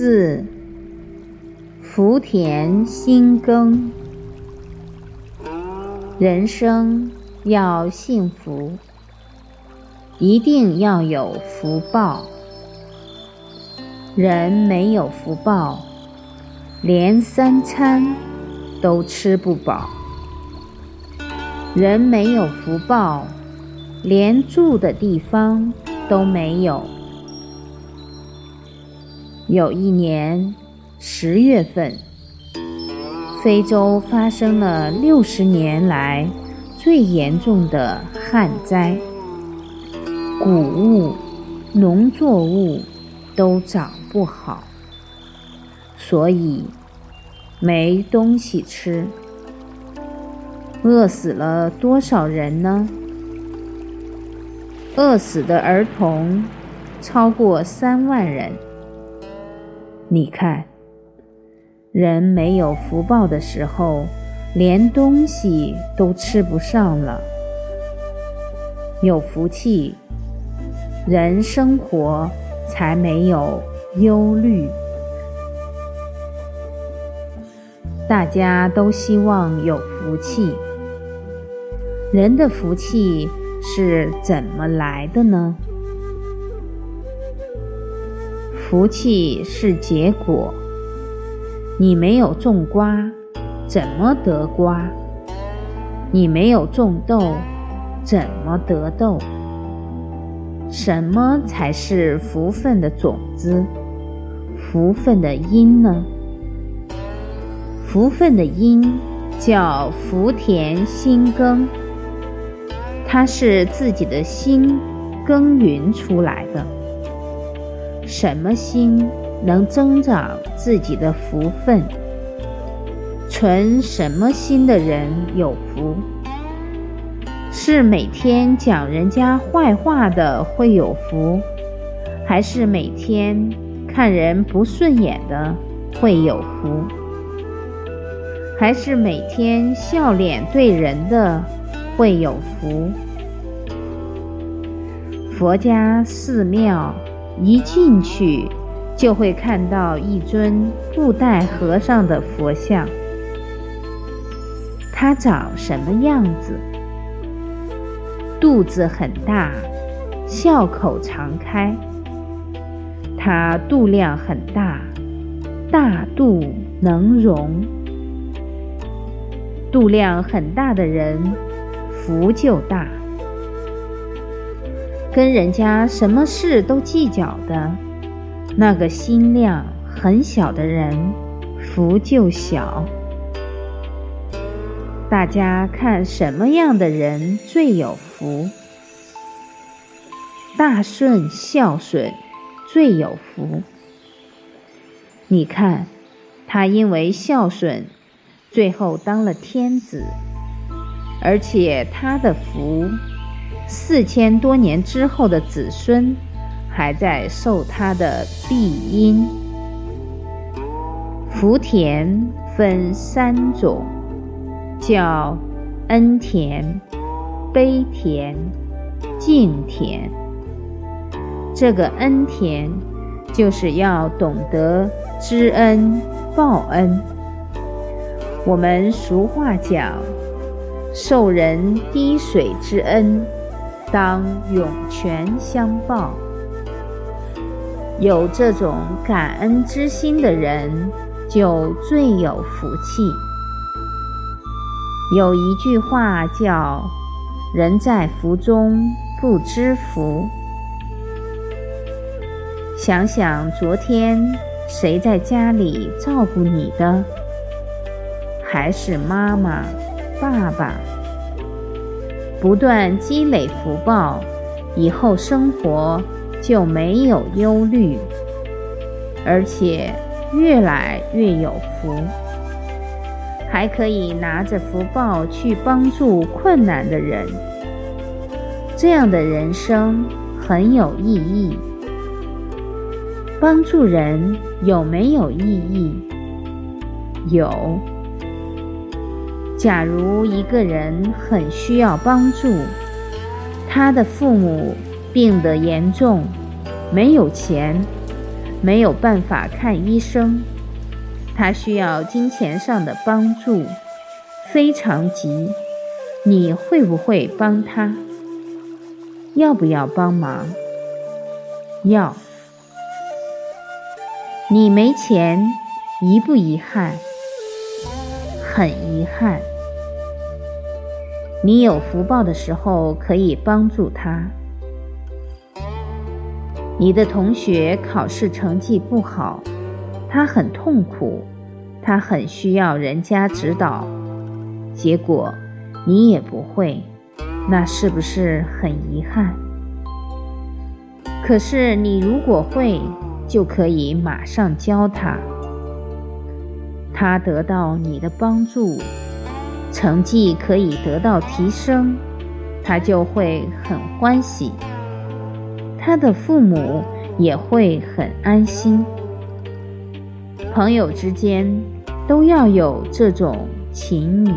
四，福田心耕。人生要幸福，一定要有福报。人没有福报，连三餐都吃不饱；人没有福报，连住的地方都没有。有一年十月份，非洲发生了六十年来最严重的旱灾，谷物、农作物都长不好，所以没东西吃，饿死了多少人呢？饿死的儿童超过三万人。你看，人没有福报的时候，连东西都吃不上了；有福气，人生活才没有忧虑。大家都希望有福气，人的福气是怎么来的呢？福气是结果，你没有种瓜，怎么得瓜？你没有种豆，怎么得豆？什么才是福分的种子？福分的因呢？福分的因叫福田心耕，它是自己的心耕耘出来的。什么心能增长自己的福分？存什么心的人有福？是每天讲人家坏话的会有福，还是每天看人不顺眼的会有福？还是每天笑脸对人的会有福？佛家寺庙。一进去，就会看到一尊布袋和尚的佛像。他长什么样子？肚子很大，笑口常开。他肚量很大，大肚能容。肚量很大的人，福就大。跟人家什么事都计较的，那个心量很小的人，福就小。大家看什么样的人最有福？大顺孝顺最有福。你看，他因为孝顺，最后当了天子，而且他的福。四千多年之后的子孙，还在受他的庇荫。福田分三种，叫恩田、悲田、敬田。这个恩田，就是要懂得知恩报恩。我们俗话讲，受人滴水之恩。当涌泉相报，有这种感恩之心的人，就最有福气。有一句话叫“人在福中不知福”。想想昨天谁在家里照顾你的？还是妈妈、爸爸？不断积累福报，以后生活就没有忧虑，而且越来越有福，还可以拿着福报去帮助困难的人。这样的人生很有意义。帮助人有没有意义？有。假如一个人很需要帮助，他的父母病得严重，没有钱，没有办法看医生，他需要金钱上的帮助，非常急。你会不会帮他？要不要帮忙？要。你没钱，遗不遗憾？很遗憾。你有福报的时候，可以帮助他。你的同学考试成绩不好，他很痛苦，他很需要人家指导，结果你也不会，那是不是很遗憾？可是你如果会，就可以马上教他，他得到你的帮助，成绩可以得到提升，他就会很欢喜。他的父母也会很安心。朋友之间都要有这种情谊。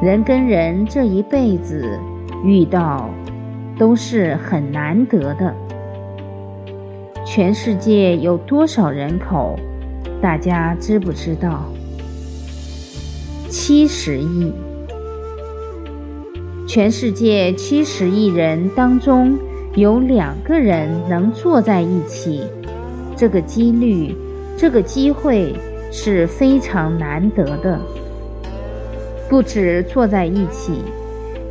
人跟人这一辈子遇到都是很难得的。全世界有多少人口？大家知不知道？七十亿。全世界七十亿人当中，有两个人能坐在一起，这个几率、这个机会是非常难得的。不止坐在一起，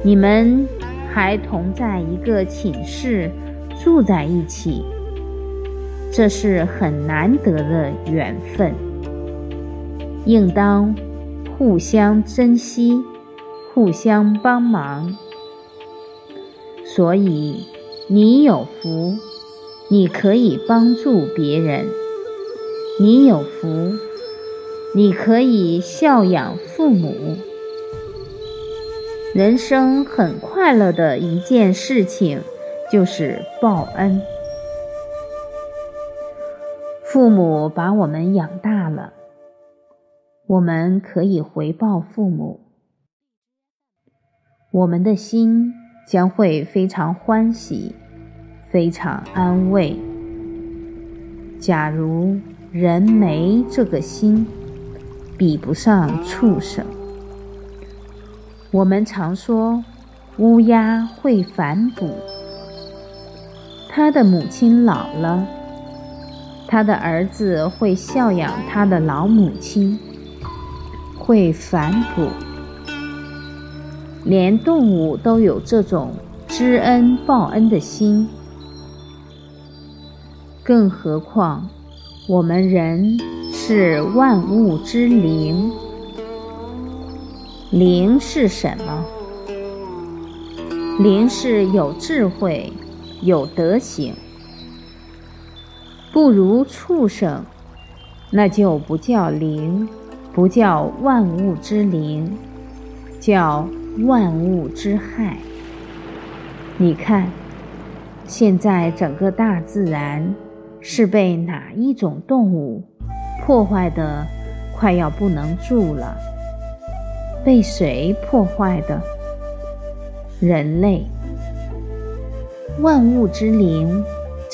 你们还同在一个寝室住在一起，这是很难得的缘分，应当互相珍惜。互相帮忙，所以你有福，你可以帮助别人；你有福，你可以孝养父母。人生很快乐的一件事情就是报恩。父母把我们养大了，我们可以回报父母。我们的心将会非常欢喜，非常安慰。假如人没这个心，比不上畜生。我们常说乌鸦会反哺，他的母亲老了，他的儿子会孝养他的老母亲，会反哺。连动物都有这种知恩报恩的心，更何况我们人是万物之灵。灵是什么？灵是有智慧、有德行，不如畜生，那就不叫灵，不叫万物之灵，叫。万物之害，你看，现在整个大自然是被哪一种动物破坏的，快要不能住了？被谁破坏的？人类。万物之灵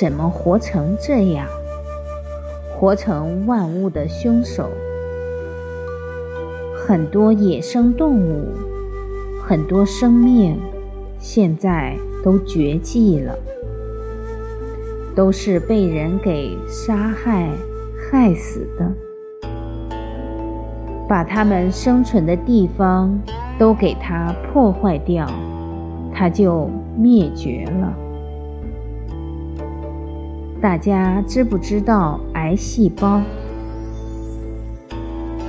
怎么活成这样？活成万物的凶手？很多野生动物。很多生命现在都绝迹了，都是被人给杀害、害死的，把他们生存的地方都给它破坏掉，它就灭绝了。大家知不知道癌细胞？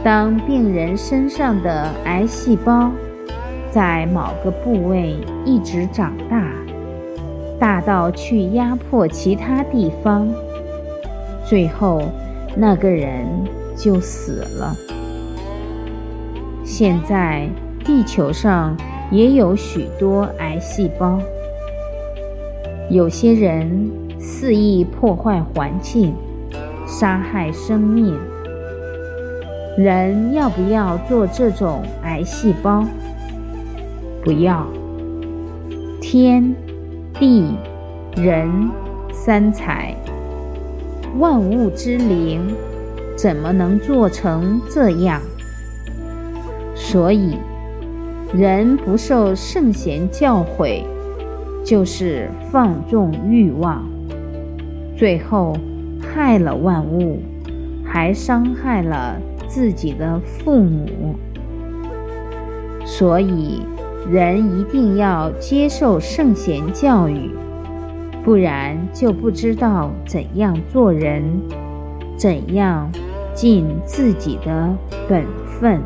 当病人身上的癌细胞。在某个部位一直长大，大到去压迫其他地方，最后那个人就死了。现在地球上也有许多癌细胞，有些人肆意破坏环境，杀害生命。人要不要做这种癌细胞？不要，天、地、人三才万物之灵，怎么能做成这样？所以，人不受圣贤教诲，就是放纵欲望，最后害了万物，还伤害了自己的父母。所以，人一定要接受圣贤教育，不然就不知道怎样做人，怎样尽自己的本分。